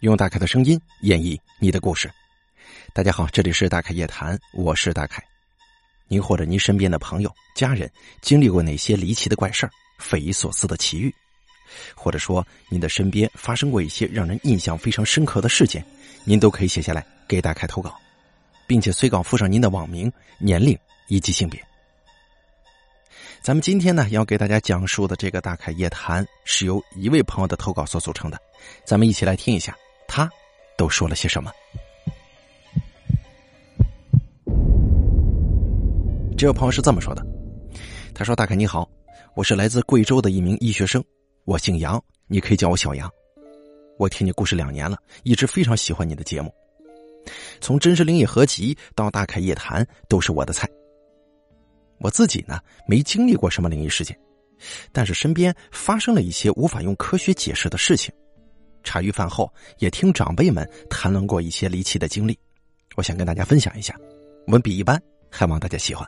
用大凯的声音演绎你的故事。大家好，这里是大凯夜谈，我是大凯。您或者您身边的朋友、家人经历过哪些离奇的怪事、匪夷所思的奇遇，或者说您的身边发生过一些让人印象非常深刻的事件，您都可以写下来给大凯投稿，并且随稿附上您的网名、年龄以及性别。咱们今天呢，要给大家讲述的这个大凯夜谈是由一位朋友的投稿所组成的，咱们一起来听一下。他都说了些什么？这位朋友是这么说的：“他说，大凯你好，我是来自贵州的一名医学生，我姓杨，你可以叫我小杨。我听你故事两年了，一直非常喜欢你的节目。从真实灵异合集到大凯夜谈都是我的菜。我自己呢，没经历过什么灵异事件，但是身边发生了一些无法用科学解释的事情。”茶余饭后也听长辈们谈论过一些离奇的经历，我想跟大家分享一下，文笔一般，还望大家喜欢。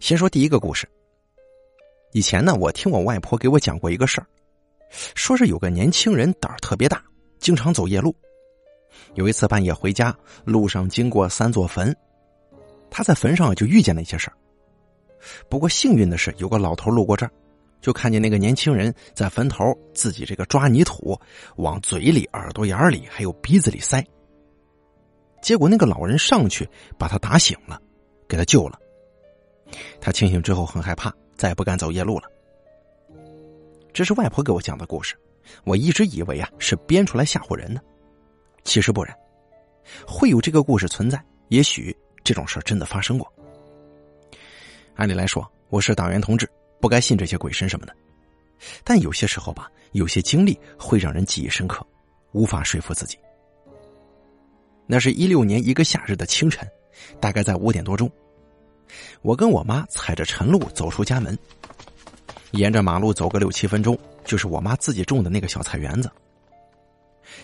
先说第一个故事。以前呢，我听我外婆给我讲过一个事儿，说是有个年轻人胆儿特别大，经常走夜路。有一次半夜回家，路上经过三座坟，他在坟上就遇见了一些事儿。不过幸运的是，有个老头路过这儿。就看见那个年轻人在坟头自己这个抓泥土，往嘴里、耳朵眼里还有鼻子里塞。结果那个老人上去把他打醒了，给他救了。他清醒之后很害怕，再也不敢走夜路了。这是外婆给我讲的故事，我一直以为啊是编出来吓唬人的，其实不然，会有这个故事存在，也许这种事真的发生过。按理来说，我是党员同志。不该信这些鬼神什么的，但有些时候吧，有些经历会让人记忆深刻，无法说服自己。那是一六年一个夏日的清晨，大概在五点多钟，我跟我妈踩着晨露走出家门，沿着马路走个六七分钟，就是我妈自己种的那个小菜园子。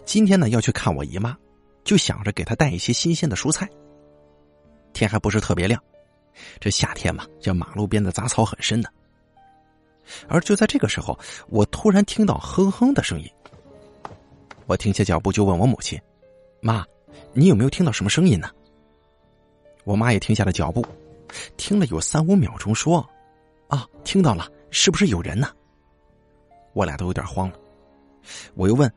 今天呢要去看我姨妈，就想着给她带一些新鲜的蔬菜。天还不是特别亮，这夏天嘛，这马路边的杂草很深的。而就在这个时候，我突然听到哼哼的声音。我停下脚步，就问我母亲：“妈，你有没有听到什么声音呢？”我妈也停下了脚步，听了有三五秒钟，说：“啊，听到了，是不是有人呢？”我俩都有点慌了。我又问：“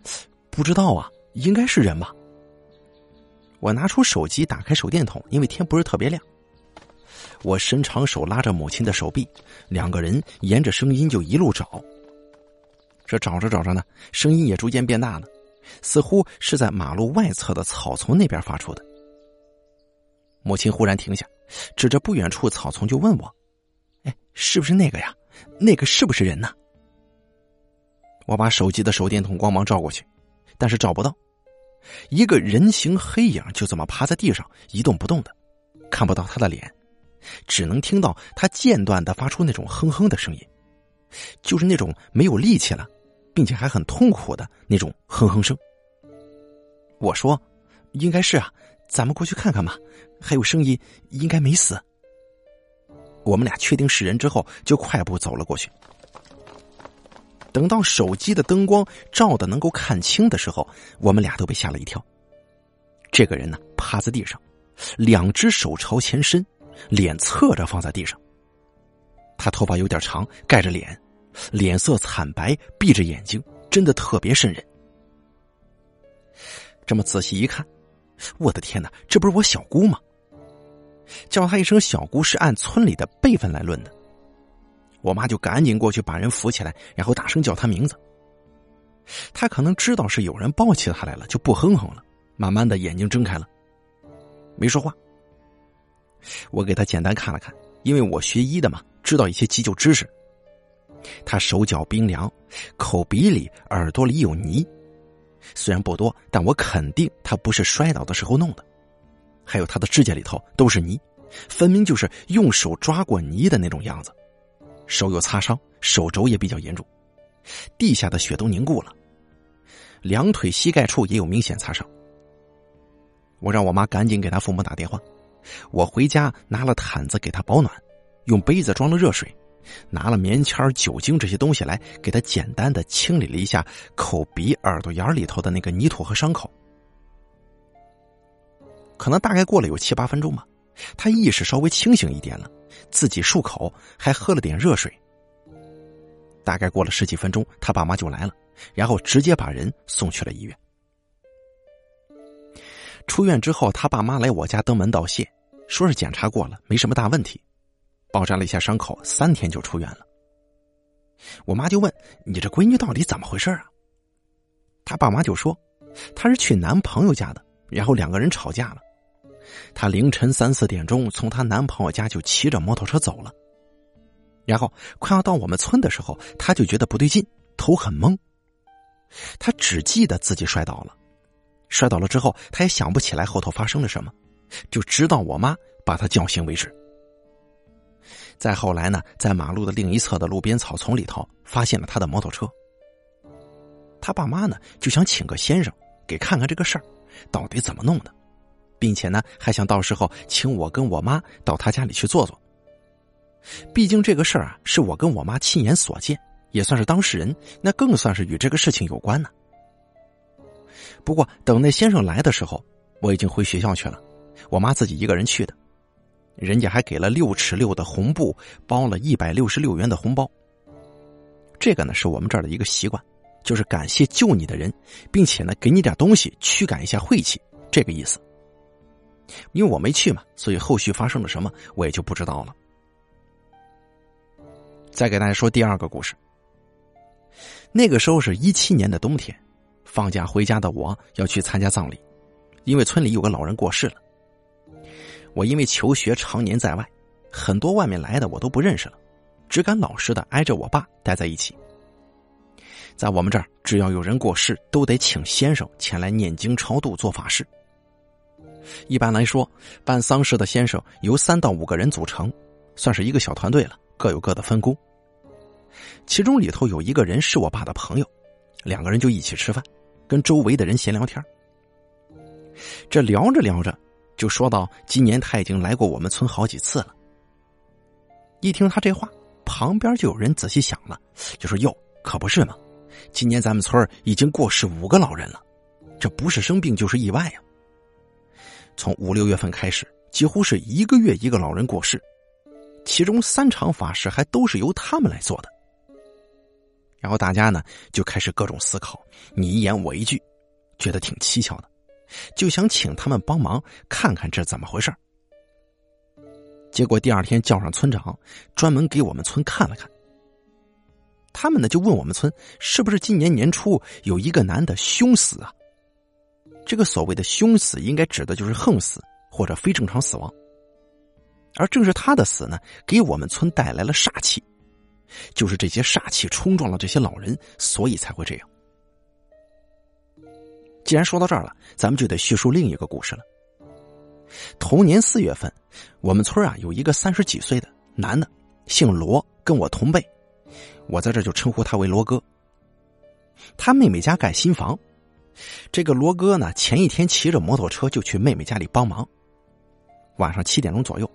不知道啊，应该是人吧？”我拿出手机，打开手电筒，因为天不是特别亮。我伸长手拉着母亲的手臂，两个人沿着声音就一路找。这找着找着呢，声音也逐渐变大了，似乎是在马路外侧的草丛那边发出的。母亲忽然停下，指着不远处草丛就问我：“哎，是不是那个呀？那个是不是人呢？”我把手机的手电筒光芒照过去，但是照不到，一个人形黑影就这么趴在地上一动不动的，看不到他的脸。只能听到他间断的发出那种哼哼的声音，就是那种没有力气了，并且还很痛苦的那种哼哼声。我说：“应该是啊，咱们过去看看吧。还有声音，应该没死。”我们俩确定是人之后，就快步走了过去。等到手机的灯光照的能够看清的时候，我们俩都被吓了一跳。这个人呢，趴在地上，两只手朝前伸。脸侧着放在地上，他头发有点长，盖着脸，脸色惨白，闭着眼睛，真的特别瘆人。这么仔细一看，我的天哪，这不是我小姑吗？叫她一声小姑是按村里的辈分来论的。我妈就赶紧过去把人扶起来，然后大声叫她名字。她可能知道是有人抱起她来了，就不哼哼了，慢慢的眼睛睁开了，没说话。我给他简单看了看，因为我学医的嘛，知道一些急救知识。他手脚冰凉，口鼻里、耳朵里有泥，虽然不多，但我肯定他不是摔倒的时候弄的。还有他的指甲里头都是泥，分明就是用手抓过泥的那种样子。手有擦伤，手肘也比较严重，地下的血都凝固了，两腿膝盖处也有明显擦伤。我让我妈赶紧给他父母打电话。我回家拿了毯子给他保暖，用杯子装了热水，拿了棉签、酒精这些东西来给他简单的清理了一下口鼻、耳朵眼里头的那个泥土和伤口。可能大概过了有七八分钟吧，他意识稍微清醒一点了，自己漱口，还喝了点热水。大概过了十几分钟，他爸妈就来了，然后直接把人送去了医院。出院之后，他爸妈来我家登门道谢，说是检查过了，没什么大问题，包扎了一下伤口，三天就出院了。我妈就问：“你这闺女到底怎么回事啊？”他爸妈就说：“她是去男朋友家的，然后两个人吵架了。她凌晨三四点钟从她男朋友家就骑着摩托车走了。”然后快要到我们村的时候，她就觉得不对劲，头很懵。他只记得自己摔倒了，摔倒了之后，他也想不起来后头发生了什么，就直到我妈把他叫醒为止。再后来呢，在马路的另一侧的路边草丛里头发现了他的摩托车。他爸妈呢就想请个先生给看看这个事儿到底怎么弄的，并且呢还想到时候请我跟我妈到他家里去坐坐。毕竟这个事儿啊，是我跟我妈亲眼所见，也算是当事人，那更算是与这个事情有关呢。不过等那先生来的时候，我已经回学校去了，我妈自己一个人去的，人家还给了六尺六的红布，包了一百六十六元的红包。这个呢是我们这儿的一个习惯，就是感谢救你的人，并且呢给你点东西驱赶一下晦气，这个意思。因为我没去嘛，所以后续发生了什么我也就不知道了。再给大家说第二个故事。那个时候是一七年的冬天，放假回家的我要去参加葬礼，因为村里有个老人过世了。我因为求学常年在外，很多外面来的我都不认识了，只敢老实的挨着我爸待在一起。在我们这儿，只要有人过世，都得请先生前来念经超度做法事。一般来说，办丧事的先生由三到五个人组成，算是一个小团队了。各有各的分工，其中里头有一个人是我爸的朋友，两个人就一起吃饭，跟周围的人闲聊天。这聊着聊着，就说到今年他已经来过我们村好几次了。一听他这话，旁边就有人仔细想了，就说：“哟，可不是嘛，今年咱们村已经过世五个老人了，这不是生病就是意外呀。从五六月份开始，几乎是一个月一个老人过世。”其中三场法事还都是由他们来做的，然后大家呢就开始各种思考，你一言我一句，觉得挺蹊跷的，就想请他们帮忙看看这怎么回事结果第二天叫上村长，专门给我们村看了看。他们呢就问我们村是不是今年年初有一个男的凶死啊？这个所谓的凶死，应该指的就是横死或者非正常死亡。而正是他的死呢，给我们村带来了煞气，就是这些煞气冲撞了这些老人，所以才会这样。既然说到这儿了，咱们就得叙述另一个故事了。同年四月份，我们村啊有一个三十几岁的男的，姓罗，跟我同辈，我在这就称呼他为罗哥。他妹妹家盖新房，这个罗哥呢，前一天骑着摩托车就去妹妹家里帮忙，晚上七点钟左右。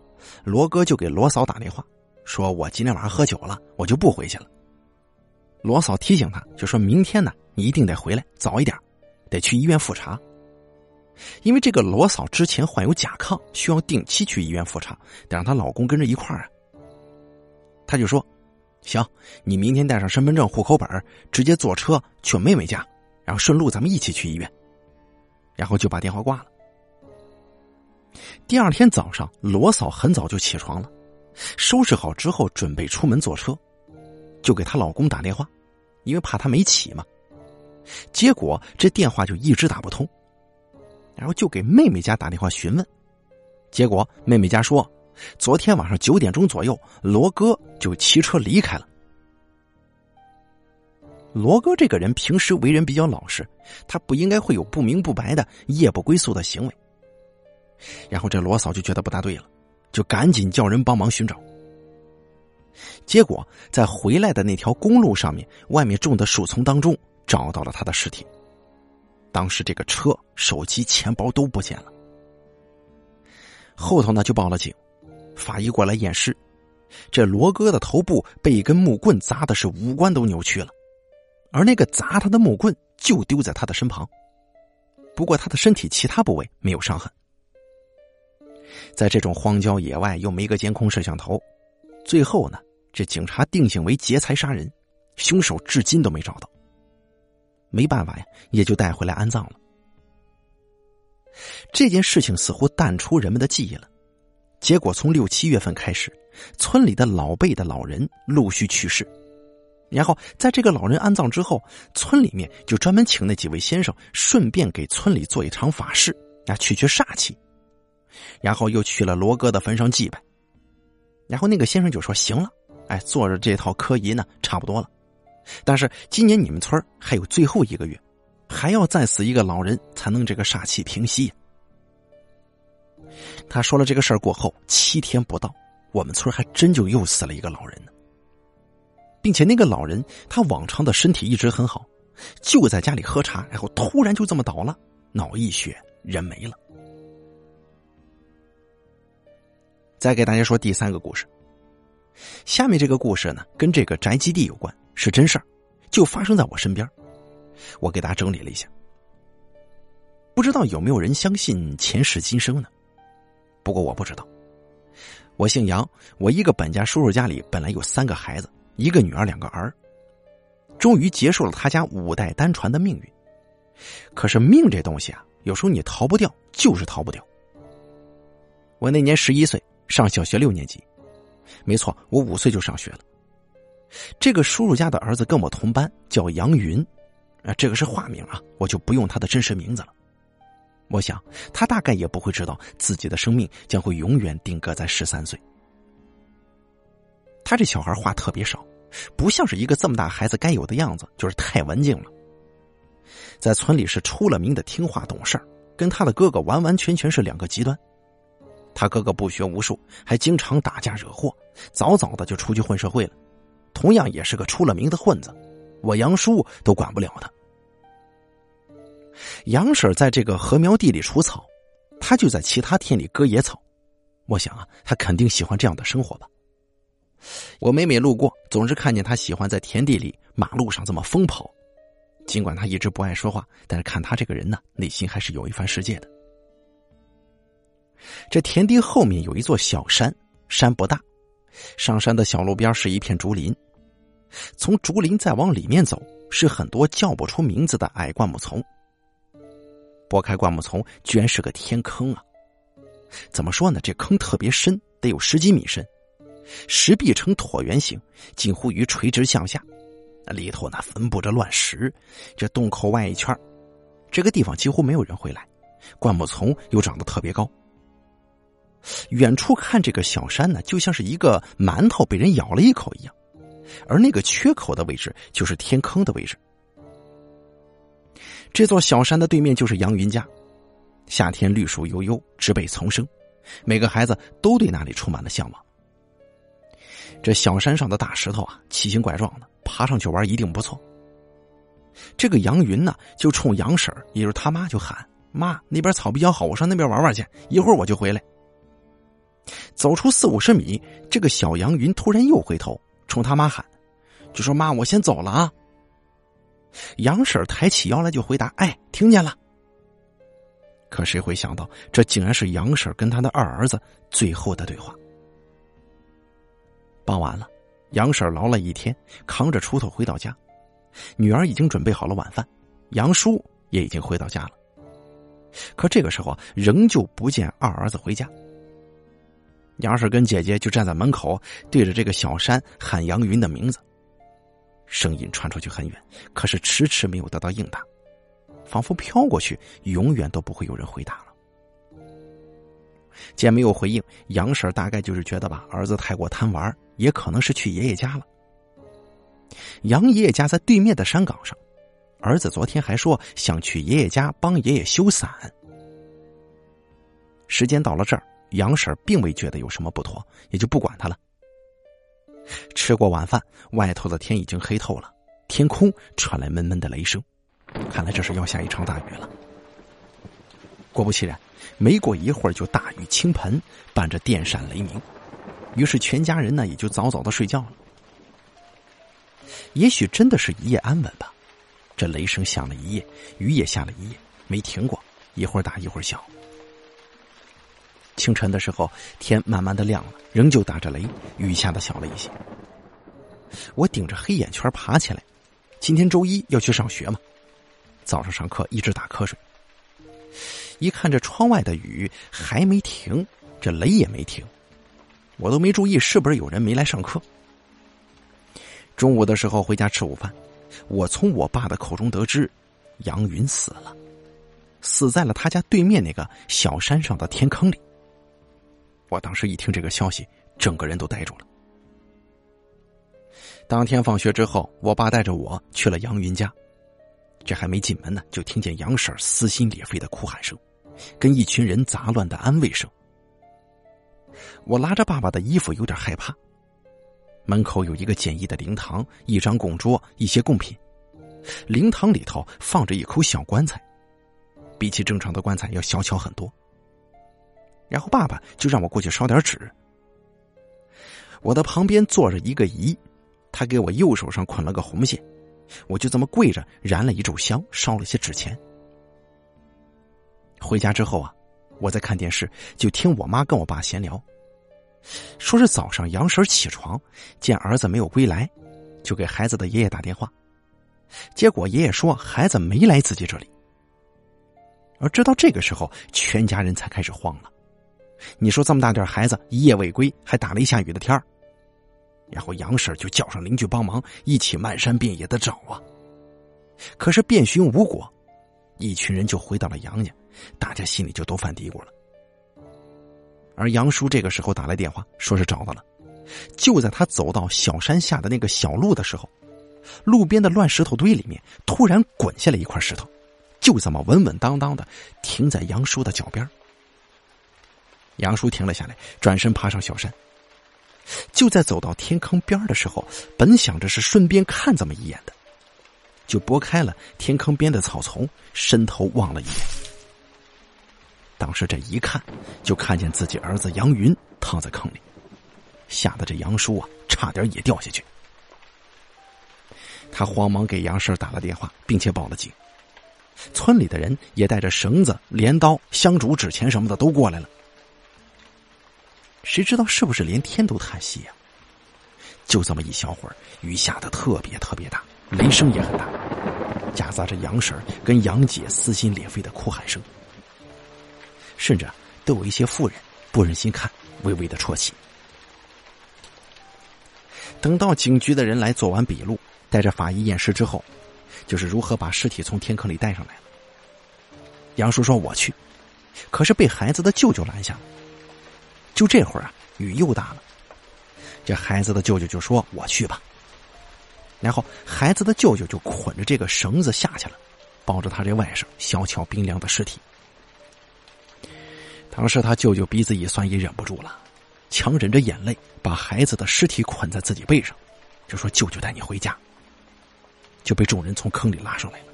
罗哥就给罗嫂打电话，说我今天晚上喝酒了，我就不回去了。罗嫂提醒他，就说明天呢，你一定得回来早一点，得去医院复查。因为这个罗嫂之前患有甲亢，需要定期去医院复查，得让她老公跟着一块儿啊。他就说：“行，你明天带上身份证、户口本，直接坐车去妹妹家，然后顺路咱们一起去医院。”然后就把电话挂了。第二天早上，罗嫂很早就起床了，收拾好之后准备出门坐车，就给她老公打电话，因为怕他没起嘛。结果这电话就一直打不通，然后就给妹妹家打电话询问，结果妹妹家说，昨天晚上九点钟左右，罗哥就骑车离开了。罗哥这个人平时为人比较老实，他不应该会有不明不白的夜不归宿的行为。然后这罗嫂就觉得不大对了，就赶紧叫人帮忙寻找。结果在回来的那条公路上面，外面种的树丛当中找到了他的尸体。当时这个车、手机、钱包都不见了。后头呢就报了警，法医过来验尸，这罗哥的头部被一根木棍砸的是五官都扭曲了，而那个砸他的木棍就丢在他的身旁。不过他的身体其他部位没有伤痕。在这种荒郊野外又没个监控摄像头，最后呢，这警察定性为劫财杀人，凶手至今都没找到。没办法呀，也就带回来安葬了。这件事情似乎淡出人们的记忆了。结果从六七月份开始，村里的老辈的老人陆续去世，然后在这个老人安葬之后，村里面就专门请那几位先生，顺便给村里做一场法事，啊，去去煞气。然后又去了罗哥的坟上祭拜，然后那个先生就说：“行了，哎，做着这套科仪呢，差不多了。但是今年你们村还有最后一个月，还要再死一个老人才能这个煞气平息。”他说了这个事儿过后，七天不到，我们村还真就又死了一个老人呢，并且那个老人他往常的身体一直很好，就在家里喝茶，然后突然就这么倒了，脑溢血，人没了。再给大家说第三个故事。下面这个故事呢，跟这个宅基地有关，是真事儿，就发生在我身边。我给大家整理了一下，不知道有没有人相信前世今生呢？不过我不知道。我姓杨，我一个本家叔叔家里本来有三个孩子，一个女儿，两个儿，终于结束了他家五代单传的命运。可是命这东西啊，有时候你逃不掉，就是逃不掉。我那年十一岁。上小学六年级，没错，我五岁就上学了。这个叔叔家的儿子跟我同班，叫杨云，啊，这个是化名啊，我就不用他的真实名字了。我想他大概也不会知道自己的生命将会永远定格在十三岁。他这小孩话特别少，不像是一个这么大孩子该有的样子，就是太文静了。在村里是出了名的听话懂事跟他的哥哥完完全全是两个极端。他哥哥不学无术，还经常打架惹祸，早早的就出去混社会了。同样也是个出了名的混子，我杨叔都管不了他。杨婶在这个禾苗地里除草，他就在其他田里割野草。我想啊，他肯定喜欢这样的生活吧。我每每路过，总是看见他喜欢在田地里、马路上这么疯跑。尽管他一直不爱说话，但是看他这个人呢，内心还是有一番世界的。这田地后面有一座小山，山不大，上山的小路边是一片竹林，从竹林再往里面走，是很多叫不出名字的矮灌木丛。拨开灌木丛，居然是个天坑啊！怎么说呢？这坑特别深，得有十几米深，石壁呈椭圆形，近乎于垂直向下，那里头呢分布着乱石。这洞口外一圈，这个地方几乎没有人会来，灌木丛又长得特别高。远处看这个小山呢，就像是一个馒头被人咬了一口一样，而那个缺口的位置就是天坑的位置。这座小山的对面就是杨云家，夏天绿树悠悠，植被丛生，每个孩子都对那里充满了向往。这小山上的大石头啊，奇形怪状的，爬上去玩一定不错。这个杨云呢，就冲杨婶也就是他妈就喊：“妈，那边草比较好，我上那边玩玩去，一会儿我就回来。”走出四五十米，这个小杨云突然又回头冲他妈喊，就说：“妈，我先走了啊。”杨婶抬起腰来就回答：“哎，听见了。”可谁会想到，这竟然是杨婶跟他的二儿子最后的对话。傍晚了，杨婶劳了一天，扛着锄头回到家，女儿已经准备好了晚饭，杨叔也已经回到家了。可这个时候，仍旧不见二儿子回家。杨婶跟姐姐就站在门口，对着这个小山喊杨云的名字。声音传出去很远，可是迟迟没有得到应答，仿佛飘过去，永远都不会有人回答了。见没有回应，杨婶大概就是觉得吧，儿子太过贪玩，也可能是去爷爷家了。杨爷爷家在对面的山岗上，儿子昨天还说想去爷爷家帮爷爷修伞。时间到了这儿。杨婶并未觉得有什么不妥，也就不管他了。吃过晚饭，外头的天已经黑透了，天空传来闷闷的雷声，看来这是要下一场大雨了。果不其然，没过一会儿就大雨倾盆，伴着电闪雷鸣，于是全家人呢也就早早的睡觉了。也许真的是一夜安稳吧。这雷声响了一夜，雨也下了一夜，没停过，一会儿大一会儿小。清晨的时候，天慢慢的亮了，仍旧打着雷，雨下的小了一些。我顶着黑眼圈爬起来，今天周一要去上学嘛，早上上课一直打瞌睡。一看这窗外的雨还没停，这雷也没停，我都没注意是不是有人没来上课。中午的时候回家吃午饭，我从我爸的口中得知，杨云死了，死在了他家对面那个小山上的天坑里。我当时一听这个消息，整个人都呆住了。当天放学之后，我爸带着我去了杨云家，这还没进门呢，就听见杨婶撕心裂肺的哭喊声，跟一群人杂乱的安慰声。我拉着爸爸的衣服，有点害怕。门口有一个简易的灵堂，一张供桌，一些贡品。灵堂里头放着一口小棺材，比起正常的棺材要小巧很多。然后爸爸就让我过去烧点纸。我的旁边坐着一个姨，她给我右手上捆了个红线，我就这么跪着燃了一炷香，烧了些纸钱。回家之后啊，我在看电视，就听我妈跟我爸闲聊，说是早上杨婶起床见儿子没有归来，就给孩子的爷爷打电话，结果爷爷说孩子没来自己这里。而直到这个时候，全家人才开始慌了。你说这么大点孩子一夜未归，还打了一下雨的天儿，然后杨婶就叫上邻居帮忙，一起漫山遍野的找啊。可是遍寻无果，一群人就回到了杨家，大家心里就都犯嘀咕了。而杨叔这个时候打来电话，说是找到了。就在他走到小山下的那个小路的时候，路边的乱石头堆里面突然滚下来一块石头，就这么稳稳当当的停在杨叔的脚边。杨叔停了下来，转身爬上小山。就在走到天坑边的时候，本想着是顺便看这么一眼的，就拨开了天坑边的草丛，伸头望了一眼。当时这一看，就看见自己儿子杨云躺在坑里，吓得这杨叔啊，差点也掉下去。他慌忙给杨婶打了电话，并且报了警。村里的人也带着绳子、镰刀、香烛、纸钱什么的都过来了。谁知道是不是连天都叹息呀？就这么一小会儿，雨下的特别特别大，雷声也很大，夹杂着杨婶跟杨姐撕心裂肺的哭喊声，甚至都有一些妇人不忍心看，微微的啜泣。等到警局的人来做完笔录，带着法医验尸之后，就是如何把尸体从天坑里带上来了。杨叔说：“我去。”可是被孩子的舅舅拦下了。就这会儿啊，雨又大了。这孩子的舅舅就说：“我去吧。”然后孩子的舅舅就捆着这个绳子下去了，抱着他这外甥小巧冰凉的尸体。当时他舅舅鼻子一酸，也忍不住了，强忍着眼泪，把孩子的尸体捆在自己背上，就说：“舅舅带你回家。”就被众人从坑里拉上来了。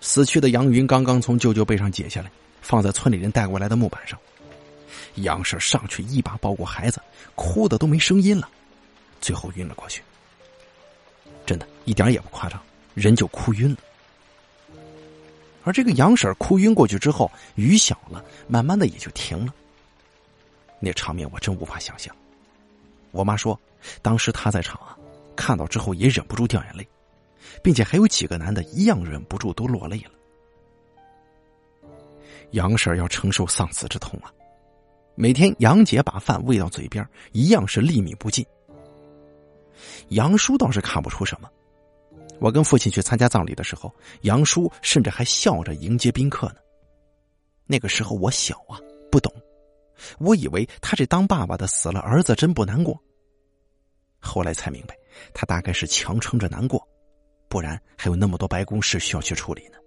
死去的杨云刚刚从舅舅背上解下来，放在村里人带过来的木板上。杨婶上去一把抱过孩子，哭的都没声音了，最后晕了过去。真的，一点也不夸张，人就哭晕了。而这个杨婶哭晕过去之后，雨小了，慢慢的也就停了。那场面我真无法想象。我妈说，当时她在场啊，看到之后也忍不住掉眼泪，并且还有几个男的一样忍不住都落泪了。杨婶要承受丧子之痛啊！每天杨姐把饭喂到嘴边，一样是粒米不进。杨叔倒是看不出什么。我跟父亲去参加葬礼的时候，杨叔甚至还笑着迎接宾客呢。那个时候我小啊，不懂，我以为他这当爸爸的死了儿子真不难过。后来才明白，他大概是强撑着难过，不然还有那么多白公事需要去处理呢。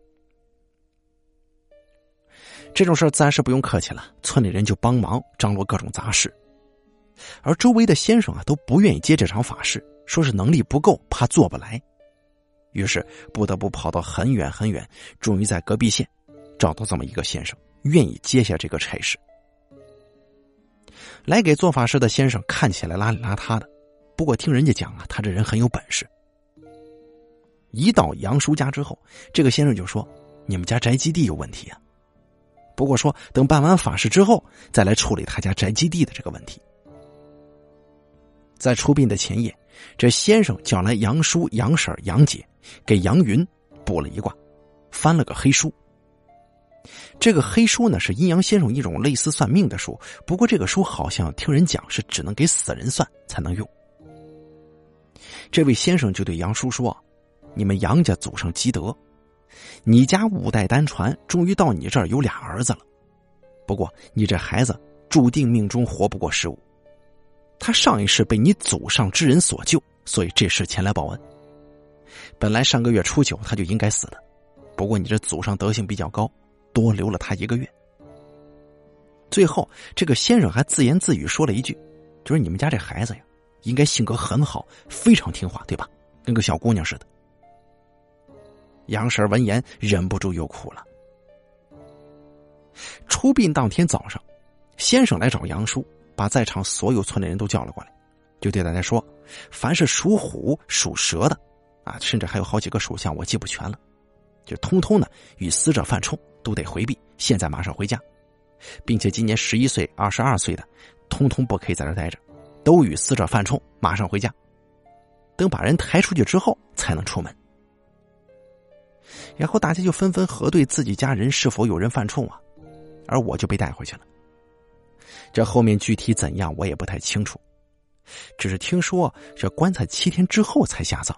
这种事儿自然是不用客气了，村里人就帮忙张罗各种杂事，而周围的先生啊都不愿意接这场法事，说是能力不够，怕做不来，于是不得不跑到很远很远，终于在隔壁县找到这么一个先生，愿意接下这个差事。来给做法事的先生看起来邋里邋遢的，不过听人家讲啊，他这人很有本事。一到杨叔家之后，这个先生就说：“你们家宅基地有问题啊。”不过说等办完法事之后再来处理他家宅基地的这个问题。在出殡的前夜，这先生叫来杨叔、杨婶、杨姐，给杨云卜了一卦，翻了个黑书。这个黑书呢是阴阳先生一种类似算命的书，不过这个书好像听人讲是只能给死人算才能用。这位先生就对杨叔说：“你们杨家祖上积德，你家五代单传，终于到你这儿有俩儿子了。不过你这孩子注定命中活不过十五，他上一世被你祖上之人所救，所以这世前来报恩。本来上个月初九他就应该死的，不过你这祖上德行比较高。”多留了他一个月。最后，这个先生还自言自语说了一句：“就是你们家这孩子呀，应该性格很好，非常听话，对吧？跟个小姑娘似的。”杨婶闻言忍不住又哭了。出殡当天早上，先生来找杨叔，把在场所有村里人都叫了过来，就对大家说：“凡是属虎、属蛇的，啊，甚至还有好几个属相，我记不全了，就通通的与死者犯冲。”都得回避，现在马上回家，并且今年十一岁、二十二岁的，通通不可以在这待着，都与死者犯冲，马上回家。等把人抬出去之后，才能出门。然后大家就纷纷核对自己家人是否有人犯冲啊，而我就被带回去了。这后面具体怎样，我也不太清楚，只是听说这棺材七天之后才下葬，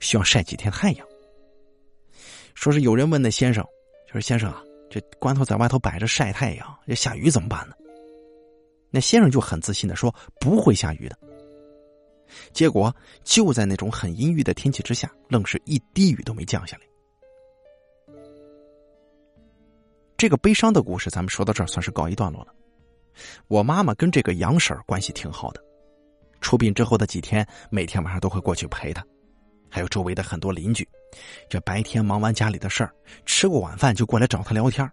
需要晒几天太阳。说是有人问那先生。就是先生啊，这棺头在外头摆着晒太阳，这下雨怎么办呢？那先生就很自信的说不会下雨的。结果就在那种很阴郁的天气之下，愣是一滴雨都没降下来。这个悲伤的故事，咱们说到这儿算是告一段落了。我妈妈跟这个杨婶关系挺好的，出殡之后的几天，每天晚上都会过去陪她。还有周围的很多邻居，这白天忙完家里的事儿，吃过晚饭就过来找她聊天。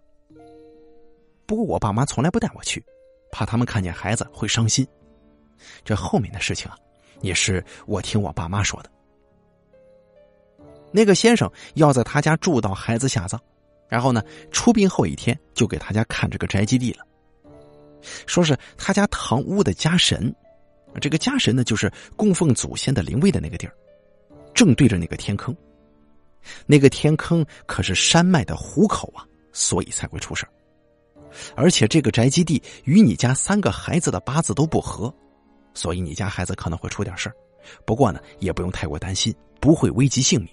不过我爸妈从来不带我去，怕他们看见孩子会伤心。这后面的事情啊，也是我听我爸妈说的。那个先生要在他家住到孩子下葬，然后呢，出殡后一天就给他家看这个宅基地了，说是他家堂屋的家神，这个家神呢，就是供奉祖先的灵位的那个地儿。正对着那个天坑，那个天坑可是山脉的虎口啊，所以才会出事而且这个宅基地与你家三个孩子的八字都不合，所以你家孩子可能会出点事。不过呢，也不用太过担心，不会危及性命。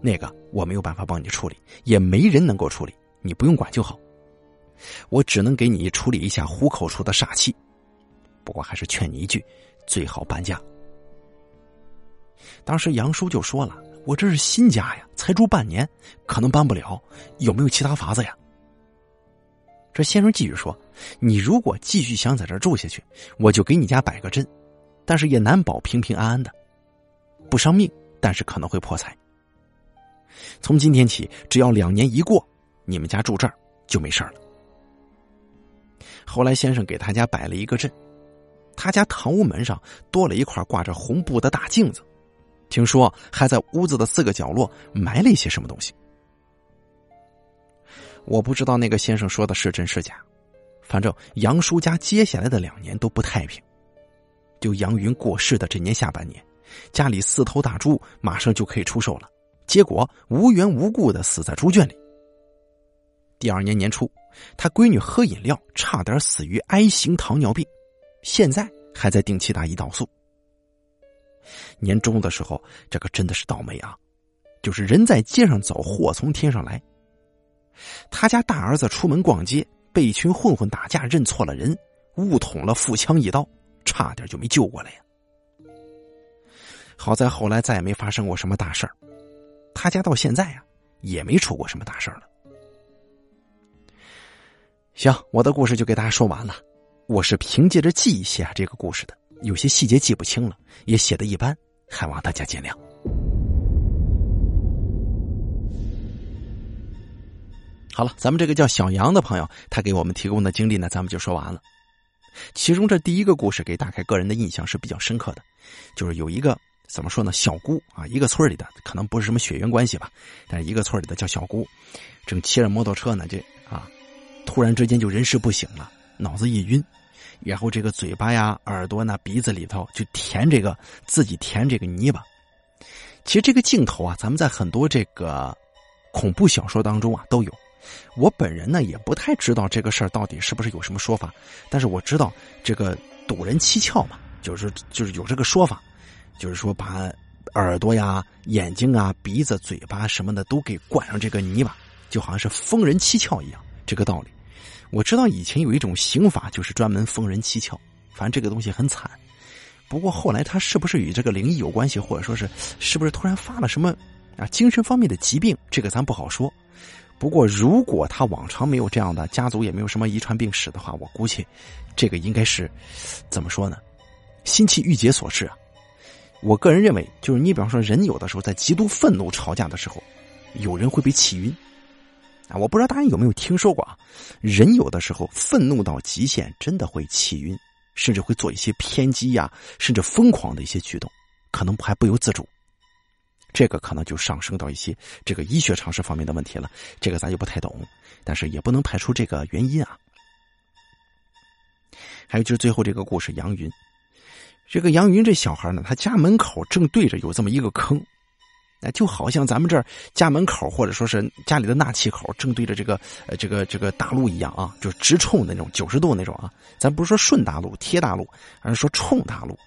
那个我没有办法帮你处理，也没人能够处理，你不用管就好。我只能给你处理一下虎口处的煞气。不过还是劝你一句，最好搬家。当时杨叔就说了：“我这是新家呀，才住半年，可能搬不了。有没有其他法子呀？”这先生继续说：“你如果继续想在这住下去，我就给你家摆个阵，但是也难保平平安安的，不伤命，但是可能会破财。从今天起，只要两年一过，你们家住这儿就没事了。”后来先生给他家摆了一个阵，他家堂屋门上多了一块挂着红布的大镜子。听说还在屋子的四个角落埋了一些什么东西，我不知道那个先生说的是真是假。反正杨叔家接下来的两年都不太平，就杨云过世的这年下半年，家里四头大猪马上就可以出售了，结果无缘无故的死在猪圈里。第二年年初，他闺女喝饮料差点死于 I 型糖尿病，现在还在定期打胰岛素。年终的时候，这可真的是倒霉啊！就是人在街上走，祸从天上来。他家大儿子出门逛街，被一群混混打架，认错了人，误捅了腹腔一刀，差点就没救过来呀。好在后来再也没发生过什么大事儿，大家到现在啊也没出过什么大事儿了。行，我的故事就给大家说完了。我是凭借着记忆写下这个故事的。有些细节记不清了，也写的一般，还望大家见谅。好了，咱们这个叫小杨的朋友，他给我们提供的经历呢，咱们就说完了。其中这第一个故事给大凯个人的印象是比较深刻的，就是有一个怎么说呢，小姑啊，一个村里的，可能不是什么血缘关系吧，但是一个村里的叫小姑，正骑着摩托车呢，这啊，突然之间就人事不省了，脑子一晕，然后这个嘴巴呀、耳朵呢、鼻子里头就填这个自己填这个泥巴。其实这个镜头啊，咱们在很多这个恐怖小说当中啊都有。我本人呢也不太知道这个事儿到底是不是有什么说法，但是我知道这个堵人七窍嘛，就是就是有这个说法，就是说把耳朵呀、眼睛啊、鼻子、嘴巴什么的都给灌上这个泥巴，就好像是封人七窍一样，这个道理。我知道以前有一种刑法就是专门封人七窍，反正这个东西很惨。不过后来他是不是与这个灵异有关系，或者说是是不是突然发了什么啊精神方面的疾病，这个咱不好说。不过，如果他往常没有这样的家族，也没有什么遗传病史的话，我估计，这个应该是怎么说呢？心气郁结所致啊！我个人认为，就是你比方说，人有的时候在极度愤怒吵架的时候，有人会被气晕啊！我不知道大家有没有听说过啊？人有的时候愤怒到极限，真的会气晕，甚至会做一些偏激呀，甚至疯狂的一些举动，可能还不由自主。这个可能就上升到一些这个医学常识方面的问题了，这个咱就不太懂，但是也不能排除这个原因啊。还有就是最后这个故事，杨云，这个杨云这小孩呢，他家门口正对着有这么一个坑，那就好像咱们这儿家门口或者说是家里的纳气口正对着这个呃这个这个大路一样啊，就直冲那种九十度那种啊，咱不是说顺大路贴大路，而是说冲大路。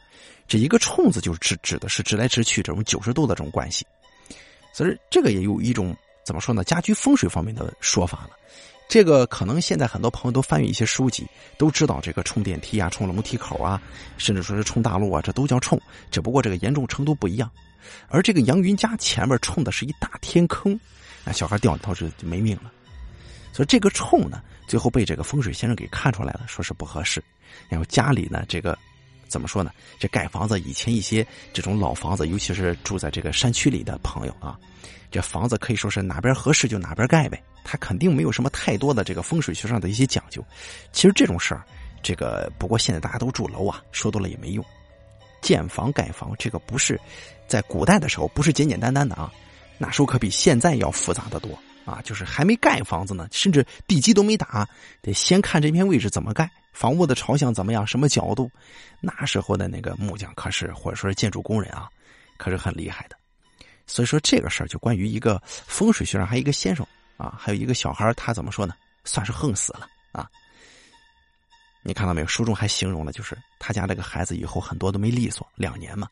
这一个“冲”字就是指指的是直来直去这种九十度的这种关系，所以这个也有一种怎么说呢？家居风水方面的说法了。这个可能现在很多朋友都翻阅一些书籍，都知道这个冲电梯啊、冲楼梯口啊，甚至说是冲大路啊，这都叫冲。只不过这个严重程度不一样。而这个杨云家前面冲的是一大天坑，那小孩掉里头是就没命了。所以这个冲呢，最后被这个风水先生给看出来了，说是不合适。然后家里呢，这个。怎么说呢？这盖房子以前一些这种老房子，尤其是住在这个山区里的朋友啊，这房子可以说是哪边合适就哪边盖呗，他肯定没有什么太多的这个风水学上的一些讲究。其实这种事儿，这个不过现在大家都住楼啊，说多了也没用。建房盖房这个不是在古代的时候不是简简单单的啊，那时候可比现在要复杂的多啊，就是还没盖房子呢，甚至地基都没打，得先看这片位置怎么盖。房屋的朝向怎么样？什么角度？那时候的那个木匠可是，或者说是建筑工人啊，可是很厉害的。所以说这个事儿就关于一个风水学上还有一个先生啊，还有一个小孩他怎么说呢？算是横死了啊！你看到没有？书中还形容了，就是他家这个孩子以后很多都没利索，两年嘛，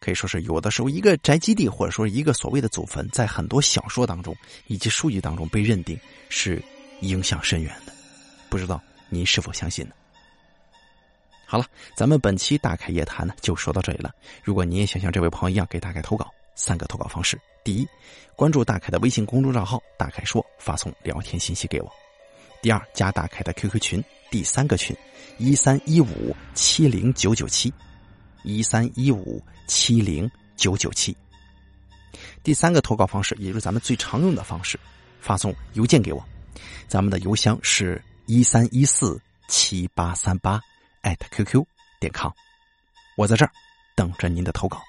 可以说是有的时候一个宅基地或者说一个所谓的祖坟，在很多小说当中以及书籍当中被认定是影响深远的，不知道。您是否相信呢？好了，咱们本期大开夜谈呢就说到这里了。如果您也想像这位朋友一样给大开投稿，三个投稿方式：第一，关注大开的微信公众账号“大开说”，发送聊天信息给我；第二，加大开的 QQ 群，第三个群一三一五七零九九七一三一五七零九九七。第三个投稿方式，也就是咱们最常用的方式，发送邮件给我，咱们的邮箱是。一三一四七八三八艾特 QQ 点 com，我在这儿等着您的投稿。